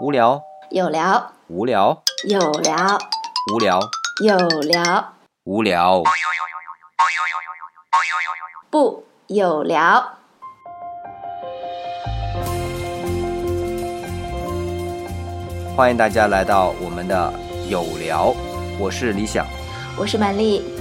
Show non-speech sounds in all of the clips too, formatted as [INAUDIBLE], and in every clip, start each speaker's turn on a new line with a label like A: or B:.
A: 无聊，
B: 有聊，
A: 无聊，
B: 有聊，
A: 无聊，
B: 有聊，
A: 无聊。
B: 不有聊。
A: 欢迎大家来到我们的有聊，我是李想。
B: 我是曼丽。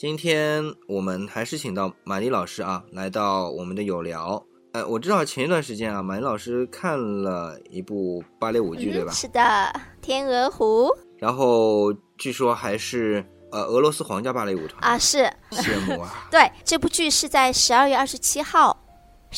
A: 今天我们还是请到马丽老师啊，来到我们的有聊。呃，我知道前一段时间啊，马丽老师看了一部芭蕾舞剧，对吧？
C: 是的，《天鹅湖》
A: 然后据说还是呃俄罗斯皇家芭蕾舞团
C: 啊，是
A: 羡慕啊。[LAUGHS]
C: 对，这部剧是在十二月二十七号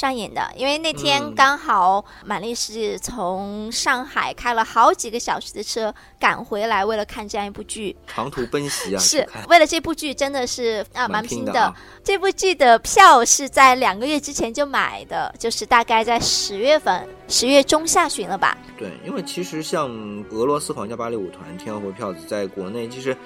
C: 上演的，因为那
A: 嗯
C: 天刚好满丽是从上海开了好几个小时的车赶回来，为了看这样一部剧。
A: 长途奔袭啊，
C: 是为了这部剧，真的是啊蛮拼的。
A: 拼啊。
C: 这部剧的票是在两个月之前就买的，就是大概在十月份，十月中下旬了吧。
A: 对，因为其实像俄罗斯皇家芭蕾舞团《天鹅湖》票子，在国内其实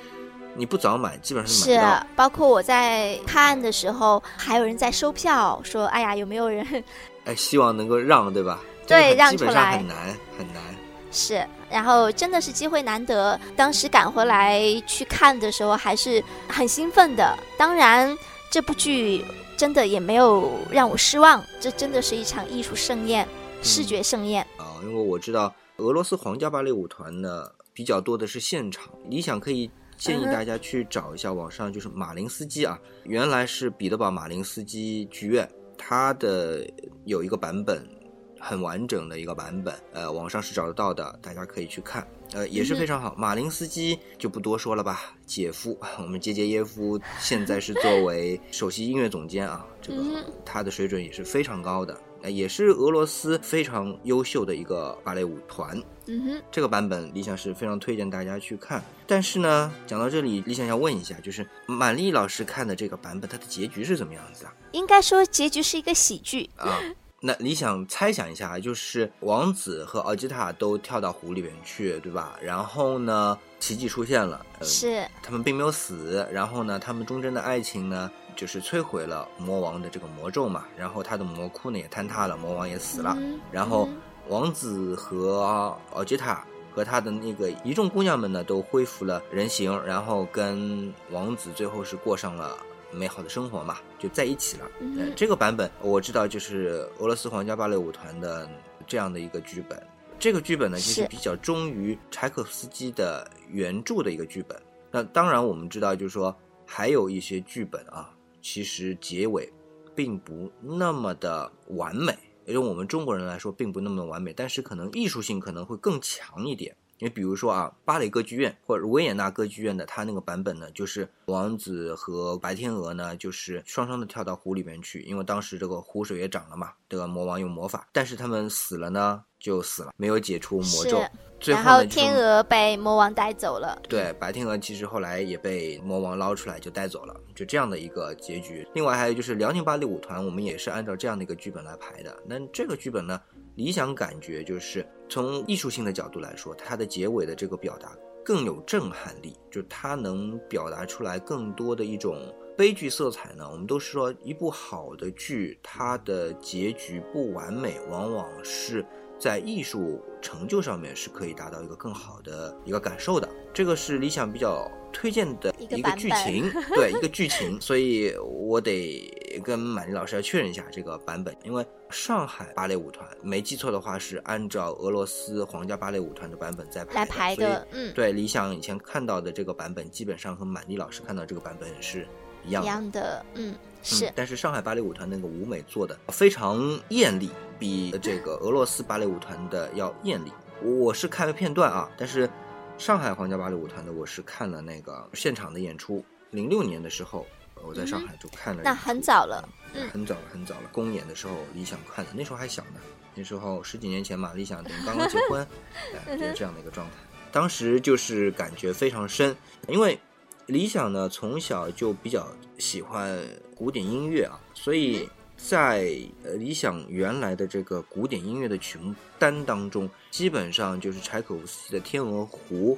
A: 你不早买，基本上是
C: 是
A: 买不到。，
C: 包括我在看的时候，还有人在收票，说：“哎呀，有没有人 [LAUGHS]
A: 哎，希望能够让，对吧？
C: 对
A: 这个
C: 让
A: 基本上
C: 出来
A: 很难很难。
C: 是？”然后真的是机会难得，当时赶回来去看的时候，还是很兴奋的。当然，这部剧真的也没有让我失望，这真的是一场艺术盛宴，视觉盛宴。
A: 啊，因为我知道俄罗斯皇家芭蕾舞团呢比较多的是现场，你想可以建议大家去找一下网上就是马林斯基啊，原来是彼得堡马林斯基剧院，它的有一个版本很完整的一个版本，呃，网上是找得到的，大家可以去看。呃，也是非常好。马林斯基就不多说了吧，姐夫，我们杰杰耶夫现在是作为首席音乐总监啊，这个他的水准也是非常高的，呃也是俄罗斯非常优秀的一个芭蕾舞团。
C: 嗯哼，
A: 这个版本理想是非常推荐大家去看。但是呢，讲到这里，理想要问一下，就是满丽老师看的这个版本，它的结局是怎么样子啊？
C: 应该说结局是一个喜剧。
A: 啊，[LAUGHS] 那你想猜想一下啊，就是王子和奥吉塔都跳到湖里面去，对吧？然后呢，奇迹出现了，呃、
C: 是，
A: 他们并没有死。然后呢，他们忠贞的爱情呢，就是摧毁了魔王的这个魔咒嘛。然后他的魔窟呢也坍塌了，魔王也死了。
C: 嗯
A: 然后
C: 嗯
A: 王子和奥吉塔和他的那个一众姑娘们呢，都恢复了人形，然后跟王子最后是过上了美好的生活嘛，就在一起了。
C: 嗯
A: 呃这个版本我知道，就是俄罗斯皇家芭蕾舞团的这样的一个剧本。这个剧本呢，其实
C: 是
A: 比较忠于柴可夫斯基的原著的一个剧本。那当然，我们知道，就是说还有一些剧本啊，其实结尾并不那么的完美。也就我们中国人来说，并不那么完美，但是可能艺术性可能会更强一点。因为比如说啊，芭蕾歌剧院或者维也纳歌剧院的它那个版本呢，就是王子和白天鹅呢，就是双双的跳到湖里面去，因为当时这个湖水也涨了嘛，这个魔王用魔法，但是他们死了呢，就死了，没有解除魔咒。最后，
C: 然后天鹅被魔王带走了。
A: 对，白天鹅其实后来也被魔王捞出来就带走了，就这样的一个结局。另外还有就是辽宁芭蕾舞团，我们也是按照这样的一个剧本来排的。那这个剧本呢，理想感觉就是从艺术性的角度来说，它的结尾的这个表达更有震撼力，就它能表达出来更多的一种悲剧色彩呢。我们都是说一部好的剧，它的结局不完美，往往是。在艺术成就上面是可以达到一个更好的一个感受的，这个是理想比较推荐的
C: 一个
A: 剧情，[LAUGHS] 对一个剧情，所以我得跟满丽老师要确认一下这个版本，因为上海芭蕾舞团没记错的话是按照俄罗斯皇家芭蕾舞团的版本在
C: 来排的，嗯，
A: 对，理想以前看到的这个版本，基本上和满丽老师看到这个版本是一样
C: 一。样的，嗯，是
A: 嗯，但是上海芭蕾舞团那个舞美做的非常艳丽，比这个俄罗斯芭蕾舞团的要艳丽。我我是看了片段啊，但是上海皇家芭蕾舞团的我是看了那个现场的演出，零六年的时候我在上海就看了、
C: 那很早了，嗯
A: 很早了，很早了。公演的时候，理想看的，那时候还小呢。那时候十几年前嘛，理想等于刚刚结婚，[LAUGHS] 哎，就是这样的一个状态。当时就是感觉非常深，因为理想呢从小就比较喜欢古典音乐啊，所以在呃理想原来的这个古典音乐的曲目单当中，基本上就是柴可夫斯基的《天鹅湖》，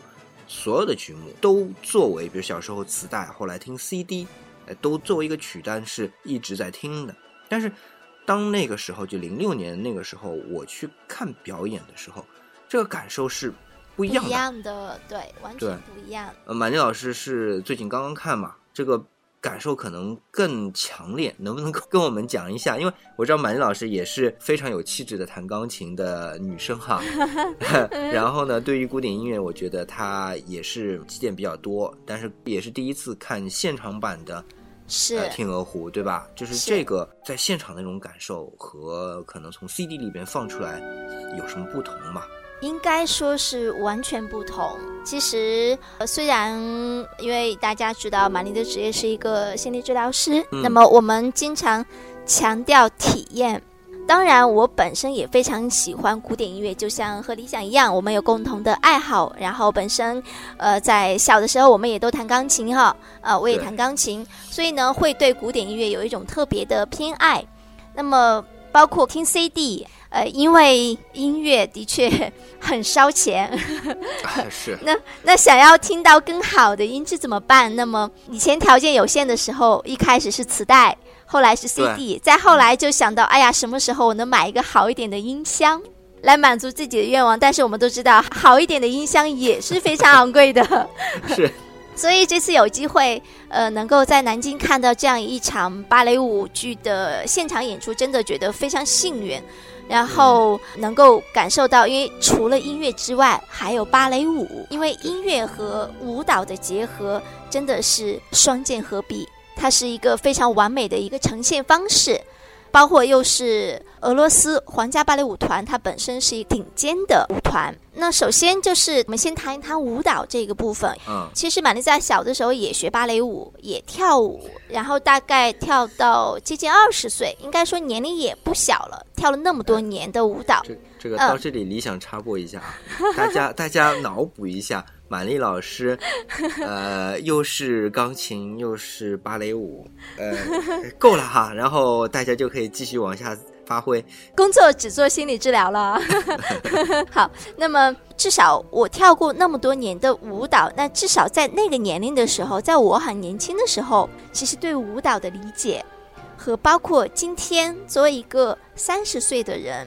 A: 所有的曲目都作为，比如小时候磁带，后来听 CD，呃，都作为一个曲单是一直在听的。但是当那个时候，就零六年那个时候，我去看表演的时候，这个感受是不一样的。
C: 样的，对，完全不一样，
A: 呃，满丽老师是最近刚刚看嘛，这个感受可能更强烈，能不能够跟我们讲一下？因为我知道满丽老师也是非常有气质的弹钢琴的女生哈，[LAUGHS] 然后呢，对于古典音乐，我觉得她也是积淀比较多，但是也是第一次看现场版的
C: 是
A: 呃《天鹅湖》，对吧？就是
C: 是
A: 这个在现场那种感受和可能从 CD 里边放出来有什么不同吗？
C: 应该说是完全不同。其实，呃虽然因为大家知道玛丽的职业是一个心理治疗师，
A: 嗯
C: 那么我们经常强调体验。当然，我本身也非常喜欢古典音乐，就像和理想一样，我们有共同的爱好。然后本身，呃，在小的时候我们也都弹钢琴哈，呃，我也弹钢琴，所以呢，会对古典音乐有一种特别的偏爱。那么，包括听 CD，呃，因为音乐的确很烧钱，[LAUGHS]
A: 啊是，[LAUGHS]
C: 那想要听到更好的音质怎么办？那么以前条件有限的时候，一开始是磁带，后来是 CD，再后来就想到，哎呀，什么时候我能买一个好一点的音箱？来满足自己的愿望，但是我们都知道，好一点的音箱也是非常昂贵的。[LAUGHS]
A: 是
C: 所以这次有机会，呃，能够在南京看到这样一场芭蕾舞剧的现场演出，真的觉得非常幸运。然后能够感受到，因为除了音乐之外，还有芭蕾舞，因为音乐和舞蹈的结合真的是双剑合璧，它是一个非常完美的一个呈现方式。包括又是俄罗斯皇家芭蕾舞团，它本身是一顶尖的舞团。那首先就是我们先谈一谈舞蹈这个部分。
A: 嗯
C: 其实玛丽在小的时候也学芭蕾舞，也跳舞，然后大概跳到接近二十岁，应该说年龄也不小了，跳了那么多年的舞蹈。
A: 这这个
C: 嗯
A: 到这里，理想插播一下啊，大家 [LAUGHS] 大家脑补一下，满丽老师，呃，又是钢琴又是芭蕾舞，呃，够了哈，然后大家就可以继续往下发挥。
C: 工作只做心理治疗了。[LAUGHS] 好，那么至少我跳过那么多年的舞蹈，那至少在那个年龄的时候，在我很年轻的时候，其实对舞蹈的理解和包括今天作为一个三十岁的人。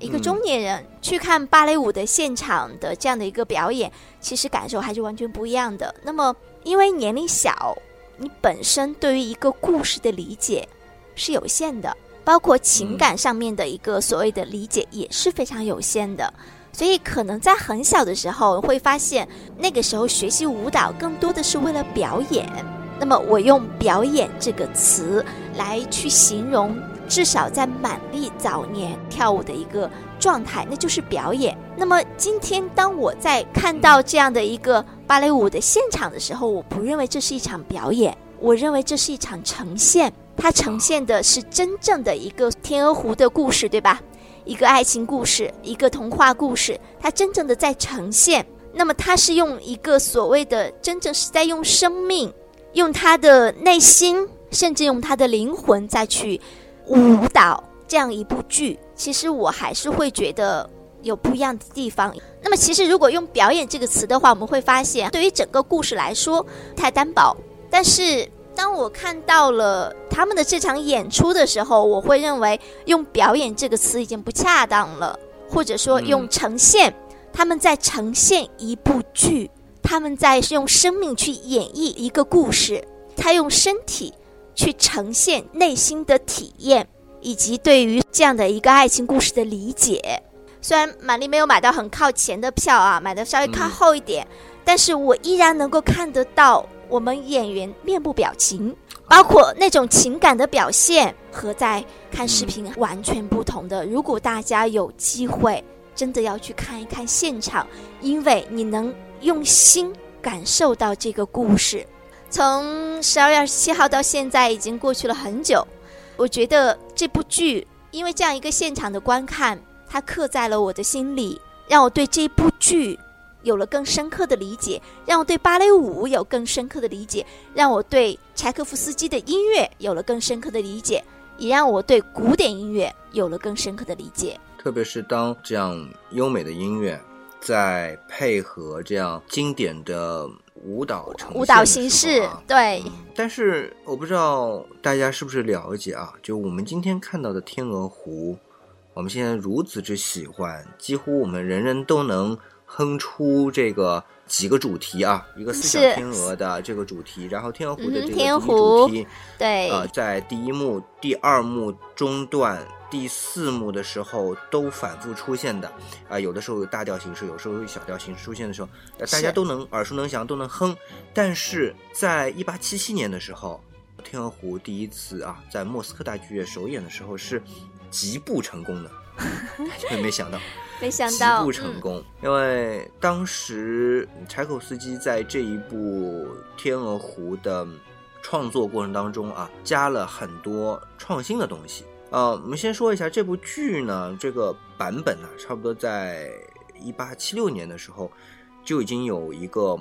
C: 一个
A: 嗯
C: 中年人、去看芭蕾舞的现场的这样的一个表演，其实感受还是完全不一样的。那么，因为年龄小，你本身对于一个故事的理解是有限的，包括情感上面的一个所谓的理解也是非常有限的。所以，可能在很小的时候会发现，那个时候学习舞蹈更多的是为了表演。那么，我用“表演”这个词来去形容，至少在满丽早年跳舞的一个状态，那就是表演。那么，今天当我在看到这样的一个芭蕾舞的现场的时候，我不认为这是一场表演，我认为这是一场呈现。它呈现的是真正的一个天鹅湖的故事，对吧？一个爱情故事，一个童话故事，它真正的在呈现。那么，它是用一个所谓的真正是在用生命。用他的内心，甚至用他的灵魂再去舞蹈这样一部剧，其实我还是会觉得有不一样的地方。那么，其实如果用“表演”这个词的话，我们会发现，对于整个故事来说太单薄。但是，当我看到了他们的这场演出的时候，我会认为用“表演”这个词已经不恰当了，或者说用“呈现”，他们在呈现一部剧。他们在用生命去演绎一个故事，他用身体去呈现内心的体验，以及对于这样的一个爱情故事的理解。虽然玛丽没有买到很靠前的票啊，买的稍微靠后一点，但是我依然能够看得到我们演员面部表情，包括那种情感的表现，和在看视频完全不同的。如果大家有机会，真的要去看一看现场，因为你能用心感受到这个故事。从十二月二十七号到现在，已经过去了很久。我觉得这部剧，因为这样一个现场的观看，它刻在了我的心里，让我对这部剧有了更深刻的理解，让我对芭蕾舞有更深刻的理解，让我对柴可夫斯基的音乐有了更深刻的理解，也让我对古典音乐有了更深刻的理解。
A: 特别是当这样优美的音乐，在配合这样经典的舞蹈呈
C: 舞蹈形式
A: 啊，
C: 对，
A: 嗯但是我不知道大家是不是了解啊？就我们今天看到的《天鹅湖》，我们现在如此之喜欢，几乎我们人人都能哼出这个几个主题啊，一个四小天鹅的这个主题，然后天鹅湖的这个主题，
C: 对，
A: 呃，在第一幕、第二幕中段、第四幕的时候都反复出现的，啊、有的时候有大调形式，有时候有小调形式出现的时候，呃大家都能耳熟能详，都能哼。但是在一八七七年的时候，天鹅湖第一次啊，在莫斯科大剧院首演的时候是极不成功的，大家有没想到？
C: 没想
A: 极
C: 到
A: 不成功，因为当时柴可夫斯基在这一部《天鹅湖》的创作过程当中啊，加了很多创新的东西。呃，我们先说一下这部剧呢，这个版本呢，差不多在一八七六年的时候就已经有一个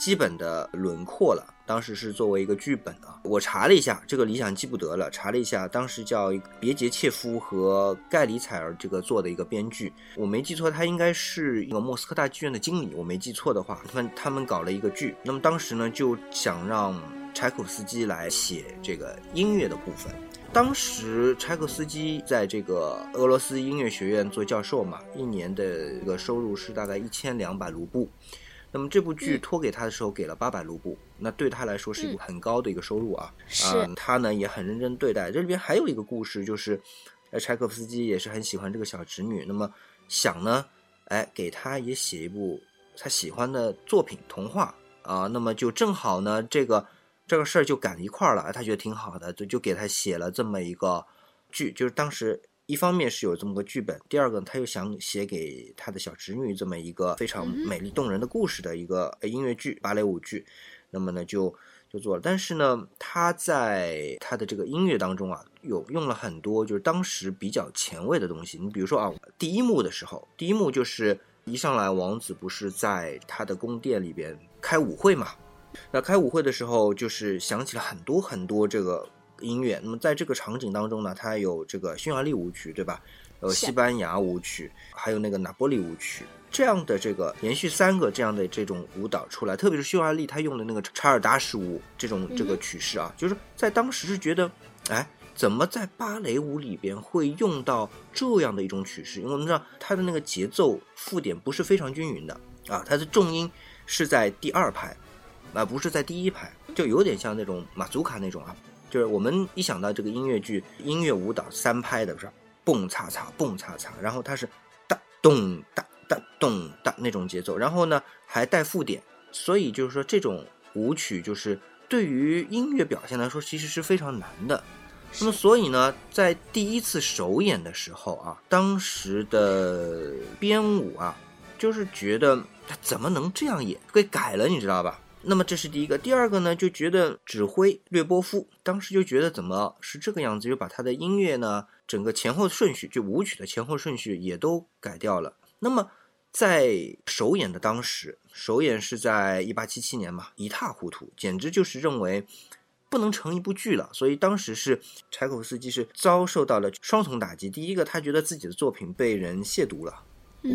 A: 基本的轮廓了。当时是作为一个剧本啊，我查了一下，这个理想记不得了。查了一下，当时叫别杰切夫和盖里采尔这个做的一个编剧，我没记错，他应该是一个莫斯科大剧院的经理。我没记错的话，他们他们搞了一个剧，那么当时呢就想让柴可夫斯基来写这个音乐的部分。当时柴可夫斯基在这个俄罗斯音乐学院做教授嘛，一年的这个收入是大概一千两百卢布。那么这部剧
C: 嗯
A: 托给他的时候给了八百卢布，那对他来说是一个很高的一个收入啊。
C: 是
A: 嗯他呢也很认真对待。这里边还有一个故事，就是，呃，柴可夫斯基也是很喜欢这个小侄女，那么想呢，哎，给他也写一部他喜欢的作品童话啊，那么就正好呢，这个这个事儿就赶一块儿了，哎他觉得挺好的，就就给他写了这么一个剧，就是当时。一方面是有这么个剧本，第二个他又想写给他的小侄女这么一个非常美丽动人的故事的一个呃音乐剧、芭蕾舞剧，那么呢就就做了。但是呢，他在他的这个音乐当中啊，有用了很多就是当时比较前卫的东西。你比如说啊，第一幕的时候，第一幕就是一上来王子不是在他的宫殿里边开舞会嘛？那开舞会的时候，就是想起了很多很多这个音乐。那么在这个场景当中呢，它有这个匈牙利舞曲，对吧？有西班牙舞曲，还有那个拿波利舞曲，这样的这个连续三个这样的这种舞蹈出来，特别是匈牙利，他用的那个查尔达什舞这种这个曲式啊，就是在当时是觉得，哎，怎么在芭蕾舞里边会用到这样的一种曲式？因为我们知道它的那个节奏附点不是非常均匀的啊，它的重音是在第二拍，啊，不是在第一排，就有点像那种马祖卡那种啊，就是我们一想到这个音乐剧、音乐舞蹈三拍的，不是蹦擦擦蹦擦擦，然后它是哒咚哒哒咚哒那种节奏，然后呢还带附点，所以就是说这种舞曲就是对于音乐表现来说其实是非常难的。那么所以呢，在第一次首演的时候啊，当时的编舞啊，就是觉得他怎么能这样演，给改了，你知道吧？那么这是第一个，第二个呢，就觉得指挥略波夫当时就觉得怎么是这个样子，就把他的音乐呢，整个前后顺序，就舞曲的前后顺序也都改掉了。那么在首演的当时，首演是在一八七七年嘛，一塌糊涂，简直就是认为不能成一部剧了。所以当时是柴可夫斯基是遭受到了双重打击。第一个，他觉得自己的作品被人亵渎了，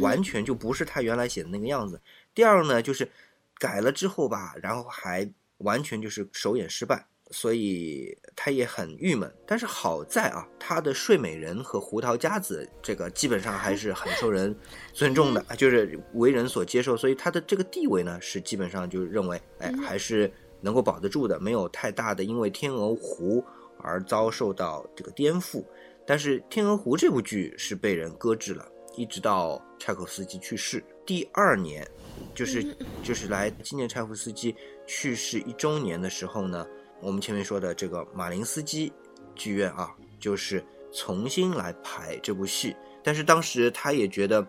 A: 完全就不是他原来写的那个样子。第二呢，就是改了之后吧，然后还完全就是首演失败。所以他也很郁闷，但是好在啊，他的《睡美人》和《胡桃夹子》这个基本上还是很受人 [LAUGHS] 尊重的，就是为人所接受，所以他的这个地位呢是基本上就认为，哎，还是能够保得住的，没有太大的因为《天鹅湖》而遭受到这个颠覆。但是《天鹅湖》这部剧是被人搁置了，一直到柴可夫斯基去世第二年，就是就是来纪念柴可夫斯基去世一周年的时候呢，我们前面说的这个马林斯基剧院啊，就是重新来排这部戏。但是当时他也觉得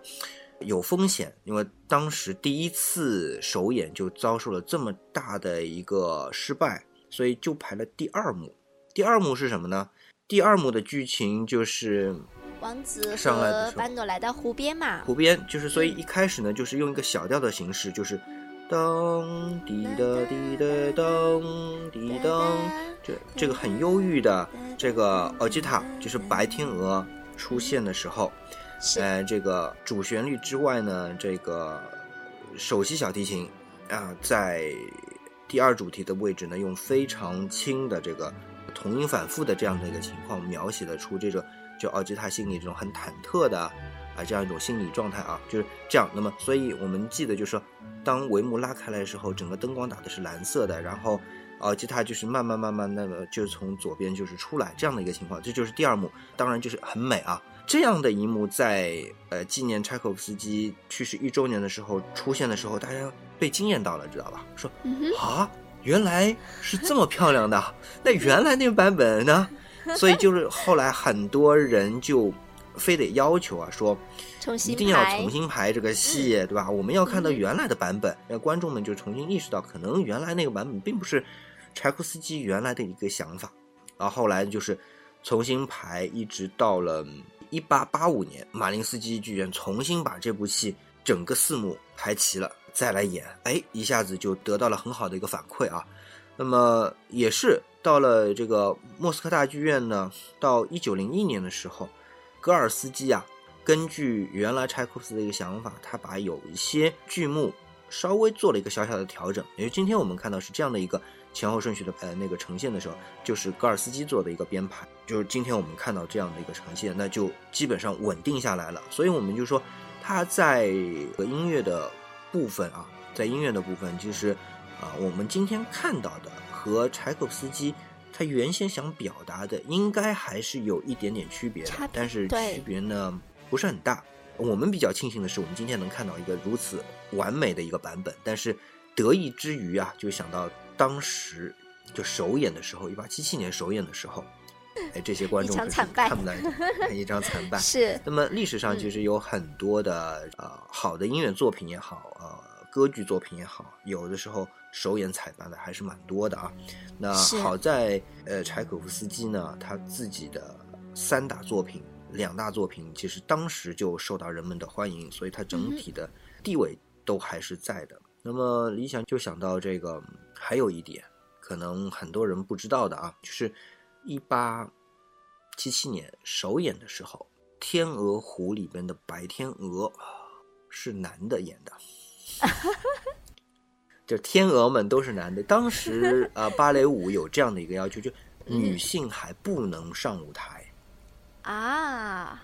A: 有风险，因为当时第一次首演就遭受了这么大的一个失败，所以就排了第二幕。第二幕是什么呢？第二幕的剧情就是
C: 王子
A: 上来
C: 班诺来到湖边嘛，
A: 湖边，就是所以一开始呢，就是用一个小调的形式，就是噔滴答滴答噔滴噔，这这个很忧郁的这个尔吉塔，就是白天鹅出现的时候，
C: 是。
A: 呃，这个主旋律之外呢，这个首席小提琴啊，在第二主题的位置呢，用非常轻的这个同音反复的这样的一个情况，描写了出这个就奥吉塔心里这种很忐忑的啊这样一种心理状态啊，就是这样。那么，所以我们记得就是说，当帷幕拉开来的时候，整个灯光打的是蓝色的，然后奥吉塔就是慢慢慢慢那个就从左边就是出来这样的一个情况，这就是第二幕，当然就是很美啊。这样的一幕在呃纪念柴可夫斯基去世一周年的时候出现的时候，大家被惊艳到了，知道吧？说啊，原来是这么漂亮的，那原来那个版本呢？[LAUGHS] 所以就是后来很多人就非得要求啊，说一定要重新排这个戏，对吧？我们要看到原来的版本，让观众们就重新意识到，可能原来那个版本并不是柴可夫斯基原来的一个想法。然后后来就是重新排，一直到了一八八五年，马林斯基剧院重新把这部戏整个四幕排齐了，再来演，哎，一下子就得到了很好的一个反馈啊。那么也是到了这个莫斯科大剧院呢，到一九零一年的时候，戈尔斯基啊，根据原来柴可夫斯的一个想法，他把有一些剧目稍微做了一个小小的调整。因为今天我们看到是这样的一个前后顺序的呃那个呈现的时候，就是戈尔斯基做的一个编排，就是今天我们看到这样的一个呈现，那就基本上稳定下来了。所以我们就说他在音乐的部分啊，在音乐的部分，其实啊，我们今天看到的和柴可夫斯基他原先想表达的，应该还是有一点点区别的，但是区别呢不是很大。我们比较庆幸的是，我们今天能看到一个如此完美的一个版本，但是得意之余啊，就想到当时就首演的时候，一八七七年首演的时候，哎，这些观众可是看不来 [LAUGHS] 看一张惨败。
C: 是
A: 那么历史上其实有很多的、呃好的音乐作品也好，呃歌剧作品也好，有的时候首演彩排的还是蛮多的啊。那好在呃柴可夫斯基呢，他自己的三大作品、两大作品，其实当时就受到人们的欢迎，所以他整体的地位都还是在的。那么理想就想到这个，还有一点可能很多人不知道的啊，就是一八七七年首演的时候，《天鹅湖》里边的白天鹅是男的演的，[LAUGHS] 就天鹅们都是男的。当时 [LAUGHS] 呃，芭蕾舞有这样的一个要求，就女性还不能上舞台，
C: 啊，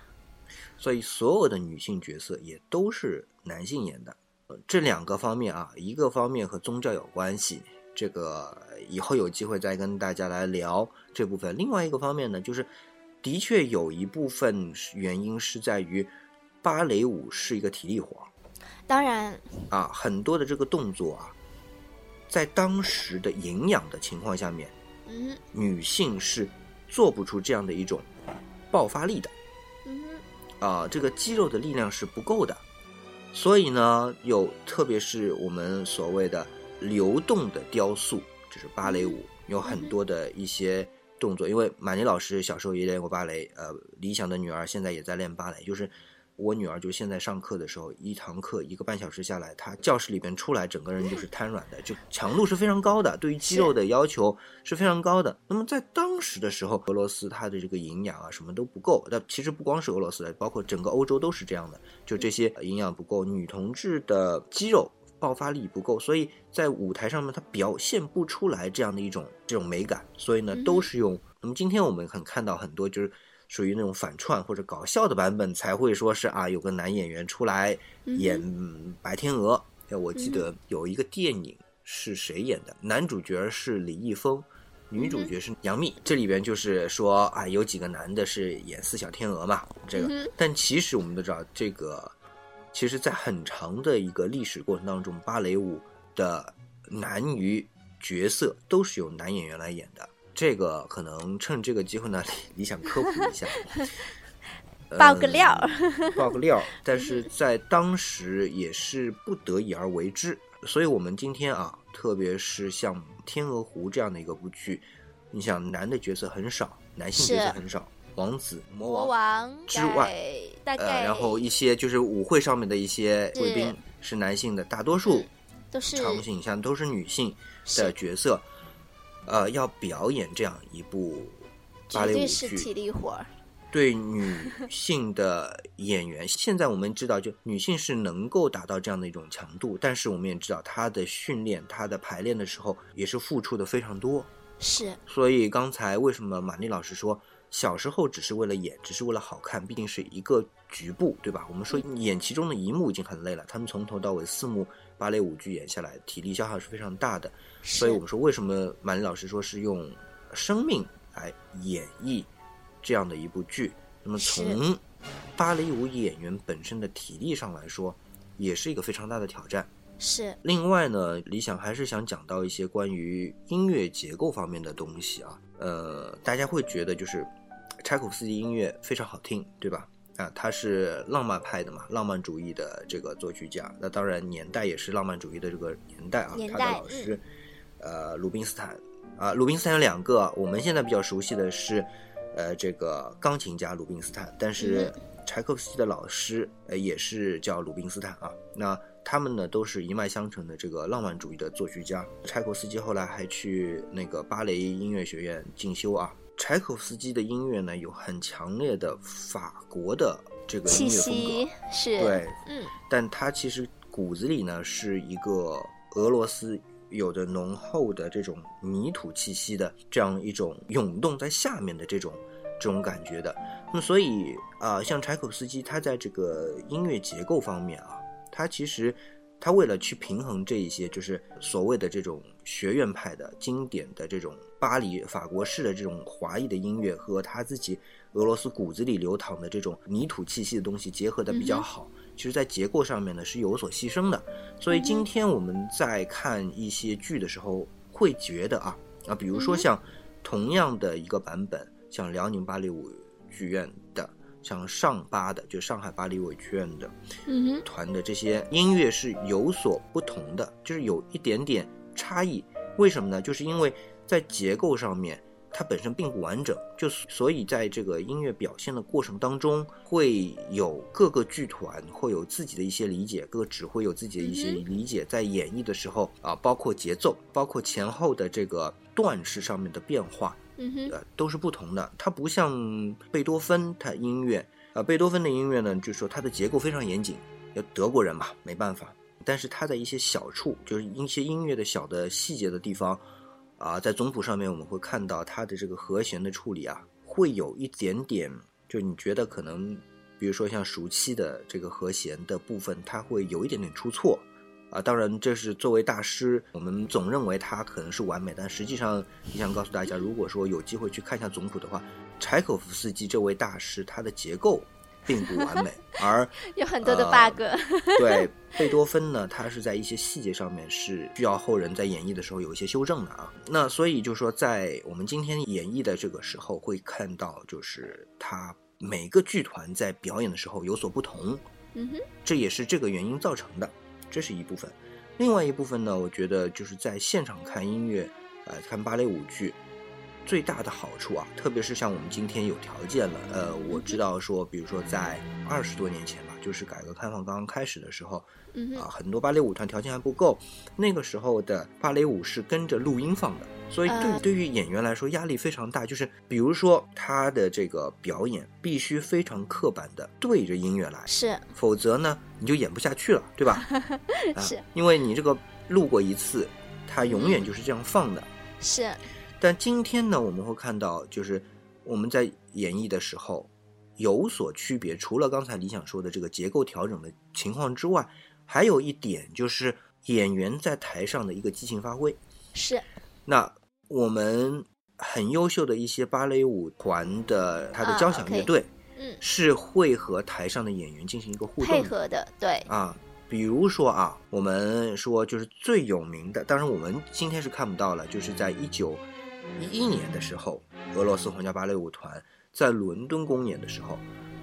A: 所以所有的女性角色也都是男性演的。呃这两个方面啊，一个方面和宗教有关系，这个以后有机会再跟大家来聊这部分。另外一个方面呢，就是的确有一部分是原因是在于芭蕾舞是一个体力活
C: 当然
A: 啊，很多的这个动作啊，在当时的营养的情况下面，
C: 嗯
A: 女性是做不出这样的一种爆发力的。
C: 嗯
A: 啊、这个肌肉的力量是不够的，所以呢，有特别是我们所谓的流动的雕塑，就是芭蕾舞，有很多的一些动作。因为马尼老师小时候也练过芭蕾，呃，理想的女儿现在也在练芭蕾，就是。我女儿就现在上课的时候，一堂课一个半小时下来，她教室里边出来，整个人就是瘫软的，就强度是非常高的，对于肌肉的要求是非常高的。那么在当时的时候，俄罗斯它的这个营养啊什么都不够，但其实不光是俄罗斯的，包括整个欧洲都是这样的，就这些营养不够，女同志的肌肉爆发力不够，所以在舞台上面她表现不出来这样的一种这种美感，所以呢
C: 嗯
A: 都是用。那么今天我们很看到很多就是。属于那种反串或者搞笑的版本，才会说是啊，有个男演员出来
C: 嗯
A: 演白天鹅。哎，我记得有一个电影是谁演的？男主角是李易峰，女主角是杨幂。这里边就是说啊，有几个男的是演四小天鹅嘛，这个。
C: 嗯
A: 但其实我们都知道，这个其实，在很长的一个历史过程当中，芭蕾舞的男女角色都是由男演员来演的。这个可能趁这个机会呢，[LAUGHS] 理想科普一下。[LAUGHS]
C: 爆个料
A: 嗯爆个料，但是在当时也是不得已而为之，所以我们今天啊，特别是像《天鹅湖》这样的一个部剧，你想男的角色很少，男性角色很少，王子、魔
C: 魔
A: 王，之外呃，
C: 大概
A: 然后一些就是舞会上面的一些贵宾是男性的，大多数
C: 嗯都是
A: 场景像都是女性的角色，呃，要表演这样一部芭蕾舞剧，
C: 体力活儿，
A: 对女性的演员，现在我们知道，就女性是能够达到这样的一种强度，但是我们也知道她的训练、她的排练的时候也是付出的非常多。
C: 是
A: 所以刚才为什么马丽老师说小时候只是为了演，只是为了好看，毕竟是一个局部，对吧？我们说演其中的一幕已经很累了，他们从头到尾四幕芭蕾舞剧演下来，体力消耗是非常大的。所以我们说，为什么马丽老师说是用生命来演绎这样的一部剧？那么从芭蕾舞演员本身的体力上来说，也是一个非常大的挑战。
C: 是
A: 另外呢，理想还是想讲到一些关于音乐结构方面的东西啊。呃，大家会觉得就是柴可夫斯基音乐非常好听，对吧？啊，他是浪漫派的嘛，浪漫主义的这个作曲家。那当然年代也是浪漫主义的这个年代啊。他的老师，呃，鲁宾斯坦啊，鲁宾斯坦有两个，我们现在比较熟悉的是，呃，这个钢琴家鲁宾斯坦，但是柴可夫斯基的老师呃也是叫鲁宾斯坦啊。那他们呢都是一脉相承的这个浪漫主义的作曲家。柴可夫斯基后来还去那个芭蕾音乐学院进修啊。柴可夫斯基的音乐呢有很强烈的法国的这个音乐风格，
C: 是。
A: 对，
C: 嗯。
A: 但他其实骨子里呢是一个俄罗斯有着浓厚的这种泥土气息的这样一种涌动在下面的这种这种感觉的。那么所以啊、像柴可夫斯基他在这个音乐结构方面啊，他其实他为了去平衡这一些就是所谓的这种学院派的经典的这种巴黎法国式的这种华裔的音乐和他自己俄罗斯骨子里流淌的这种泥土气息的东西结合的比较好。其实，在结构上面呢是有所牺牲的，所以今天我们在看一些剧的时候，会觉得啊啊，比如说像同样的一个版本，像辽宁芭蕾舞剧院的，像上芭的，就上海芭蕾舞剧院的
C: 嗯哼
A: 团的这些音乐是有所不同的，就是有一点点差异。为什么呢？就是因为在结构上面，它本身并不完整，就所以在这个音乐表现的过程当中，会有各个剧团会有自己的一些理解，各个指挥有自己的一些
C: 嗯
A: 理解，在演绎的时候啊，包括节奏，包括前后的这个段式上面的变化，
C: 嗯哼
A: 呃，都是不同的。它不像贝多芬，他音乐啊、贝多芬的音乐呢，就是说它的结构非常严谨，要德国人嘛，没办法。但是它的一些小处，就是一些音乐的小的细节的地方，啊，在总谱上面我们会看到它的这个和弦的处理啊，会有一点点，就你觉得可能，比如说像熟悉的这个和弦的部分，它会有一点点出错。啊，当然，这是作为大师，我们总认为他可能是完美，但实际上，你想告诉大家，如果说有机会去看一下总谱的话，柴可夫斯基这位大师他的结构并不完美，[LAUGHS] 而 [LAUGHS]
C: 有很多的
A: 呃
C: bug，
A: 对 [LAUGHS] 贝多芬呢，他是在一些细节上面是需要后人在演绎的时候有一些修正的啊。那所以就说，在我们今天演绎的这个时候，会看到就是他每个剧团在表演的时候有所不同，
C: 嗯哼
A: 这也是这个原因造成的，这是一部分。另外一部分呢，我觉得就是在现场看音乐，呃，看芭蕾舞剧，最大的好处啊，特别是像我们今天有条件了，呃，我知道说，比如说在二十多年前吧，就是改革开放刚刚开始的时候，啊，
C: 嗯哼
A: 很多芭蕾舞团条件还不够，那个时候的芭蕾舞是跟着录音放的，所以对、
C: 呃
A: 对于演员来说压力非常大。就是比如说他的这个表演必须非常刻板的对着音乐来，
C: 是
A: 否则呢你就演不下去了，对吧？[LAUGHS] 啊
C: 是，
A: 因为你这个录过一次，它永远就是这样放的。
C: 是
A: 但今天呢，我们会看到，就是我们在演绎的时候有所区别。除了刚才理想说的这个结构调整的情况之外，还有一点就是演员在台上的一个激情发挥。
C: 是
A: 那我们很优秀的一些芭蕾舞团的它的
C: 啊
A: 交响乐队
C: 嗯，
A: 是会和台上的演员进行一个互动
C: 配合的，对，
A: 啊。比如说啊，我们说就是最有名的，当然我们今天是看不到了，就是在一九一一年的时候，俄罗斯皇家芭蕾舞团在伦敦公演的时候，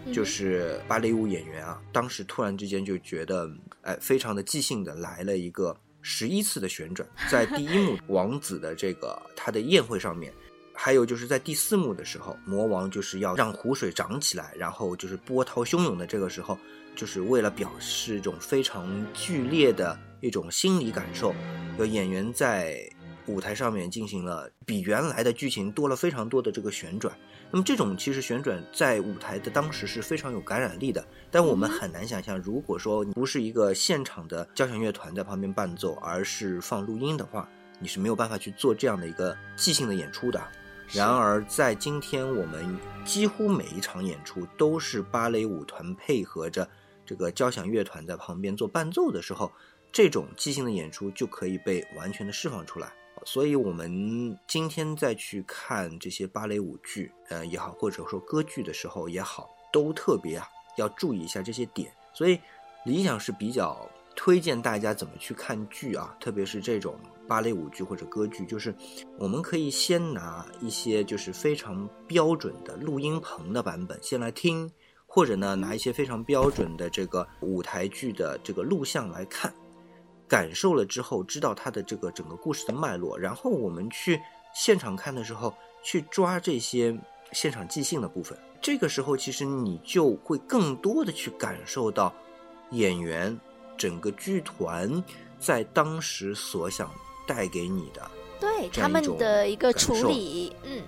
C: 嗯
A: 就是芭蕾舞演员啊，当时突然之间就觉得，哎，非常的即兴的来了一个十一次的旋转，在第一幕 [LAUGHS] 王子的这个他的宴会上面，还有就是在第四幕的时候，魔王就是要让湖水涨起来，然后就是波涛汹涌的这个时候，就是为了表示一种非常剧烈的一种心理感受，有演员在舞台上面进行了比原来的剧情多了非常多的这个旋转。那么这种其实旋转在舞台的当时是非常有感染力的，但我们很难想象，如果说不是一个现场的交响乐团在旁边伴奏，而是放录音的话，你是没有办法去做这样的一个即兴的演出的。然而，在今天我们几乎每一场演出都是芭蕾舞团配合着这个交响乐团在旁边做伴奏的时候，这种即兴的演出就可以被完全的释放出来。所以，我们今天再去看这些芭蕾舞剧，呃也好，或者说歌剧的时候也好，都特别啊要注意一下这些点。所以，理想是比较推荐大家怎么去看剧啊，特别是这种芭蕾舞剧或者歌剧，就是我们可以先拿一些就是非常标准的录音棚的版本先来听，或者呢拿一些非常标准的这个舞台剧的这个录像来看。感受了之后，知道它的这个整个故事的脉络，然后我们去现场看的时候，去抓这些现场即兴的部分。这个时候，其实你就会更多的去感受到演员整个剧团在当时所想带给你的
C: 对他们的一个处理，嗯，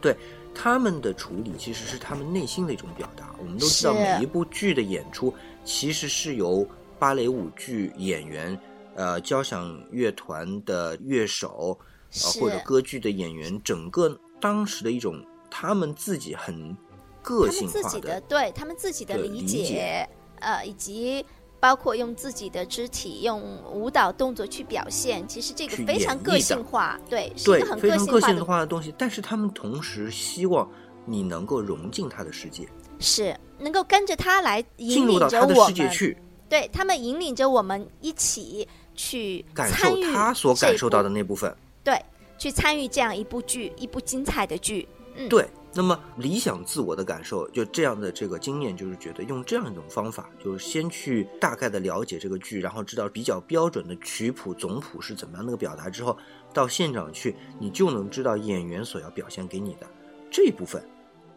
C: 对
A: 他们的处理其实是他们内心的一种表达。我们都知道，每一部剧的演出其实是由芭蕾舞剧演员、呃交响乐团的乐手，呃或者歌剧的演员，整个当时的一种他们自己很个性化
C: 们自己的对他们自己的
A: 的
C: 理
A: 理解。
C: 呃，以及包括用自己的肢体、用舞蹈动作去表现，其实这个非常个性化，对，是一个很
A: 个性
C: 性化的，
A: 化的东西，但是他们同时希望你能够融进他的世界，
C: 是能够跟着他来
A: 进
C: 引领
A: 入到他的
C: 着我们，
A: 世界去，
C: 对他们引领着我们一起去
A: 感受他所感受到的那部分。
C: 对，去参与这样一部剧，一部精彩的剧。嗯，
A: 对，那么理想自我的感受，就这样的这个经验，就是觉得用这样一种方法，就是先去大概的了解这个剧，然后知道比较标准的曲谱总谱是怎么样那个表达之后，到现场去，你就能知道演员所要表现给你的这一部分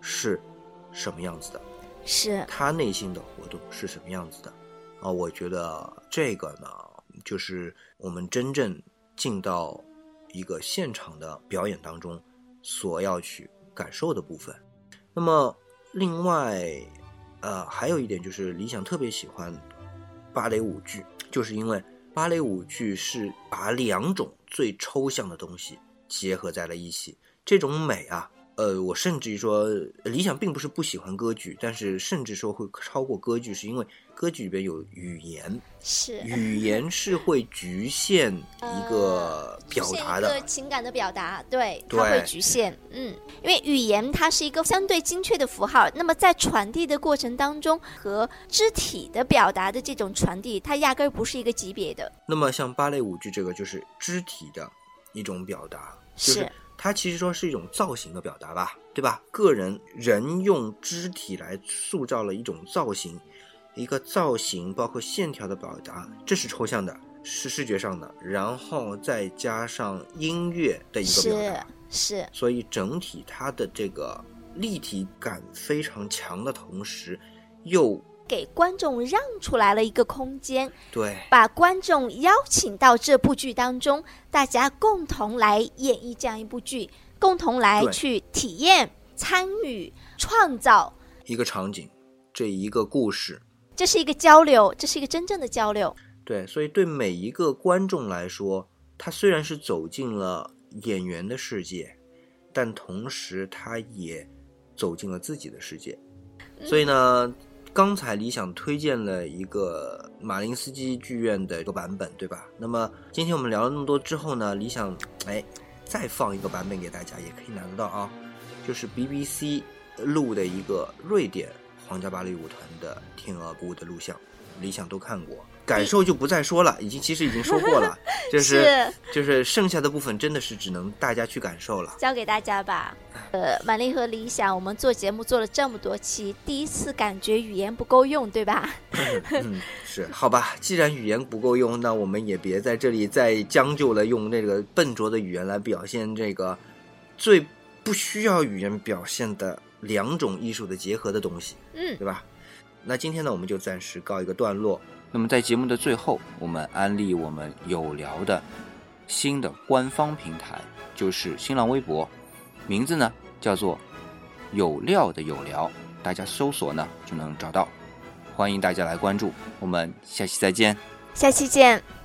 A: 是什么样子的，
C: 是
A: 他内心的活动是什么样子的啊？我觉得这个呢，就是我们真正进到一个现场的表演当中所要去感受的部分。那么，另外，呃，还有一点就是，理想特别喜欢芭蕾舞剧，就是因为芭蕾舞剧是把两种最抽象的东西结合在了一起，这种美啊，呃，我甚至于说，理想并不是不喜欢歌剧，但是甚至说会超过歌剧，是因为歌剧里边有语言，
C: 是。
A: 语言是会局限一个表达的。
C: 一个，情感的表达，对，它会局限，嗯，因为语言它是一个相对精确的符号，那么在传递的过程当中和肢体的表达的这种传递，它压根儿不是一个级别的，
A: 那么像芭蕾舞剧这个就是肢体的一种表达，就是是它其实说是一种造型的表达吧，对吧？个人人用肢体来塑造了一种造型，一个造型包括线条的表达，这是抽象的，是视觉上的，然后再加上音乐的一个表
C: 是
A: 达，
C: 是，
A: 所以整体它的这个立体感非常强的同时，又
C: 给观众让出来了一个空间，
A: 对
C: 把观众邀请到这部剧当中，大家共同来演绎这样一部剧，共同来去体验、参与、创造。
A: 一个场景，这一个故事，
C: 这是一个交流，这是一个真正的交流。
A: 对，所以对每一个观众来说，他虽然是走进了演员的世界，但同时他也走进了自己的世界。所以呢，刚才理想推荐了一个马林斯基剧院的一个版本，对吧？那么今天我们聊了那么多之后呢，理想哎再放一个版本给大家，也可以拿得到啊，就是 BBC 录的一个瑞典皇家芭蕾舞团的《天鹅湖》的录像，理想都看过，感受就不再说了，已经其实已经说过了，[LAUGHS] 就是就是剩下的部分真的是只能大家去感受了，
C: 交给大家吧。呃，满丽和理想，我们做节目做了这么多期，第一次感觉语言不够用，对吧？[LAUGHS]
A: 嗯，是，好吧。既然语言不够用，那我们也别在这里再将就了，用那个笨拙的语言来表现这个最不需要语言表现的两种艺术的结合的东西，
C: 嗯，
A: 对吧？那今天呢，我们就暂时告一个段落。那么在节目的最后，我们安利我们有聊的新的官方平台，就是新浪微博，名字呢？叫做有料的有聊，大家搜索呢就能找到，欢迎大家来关注，我们下期再见，
C: 下期见。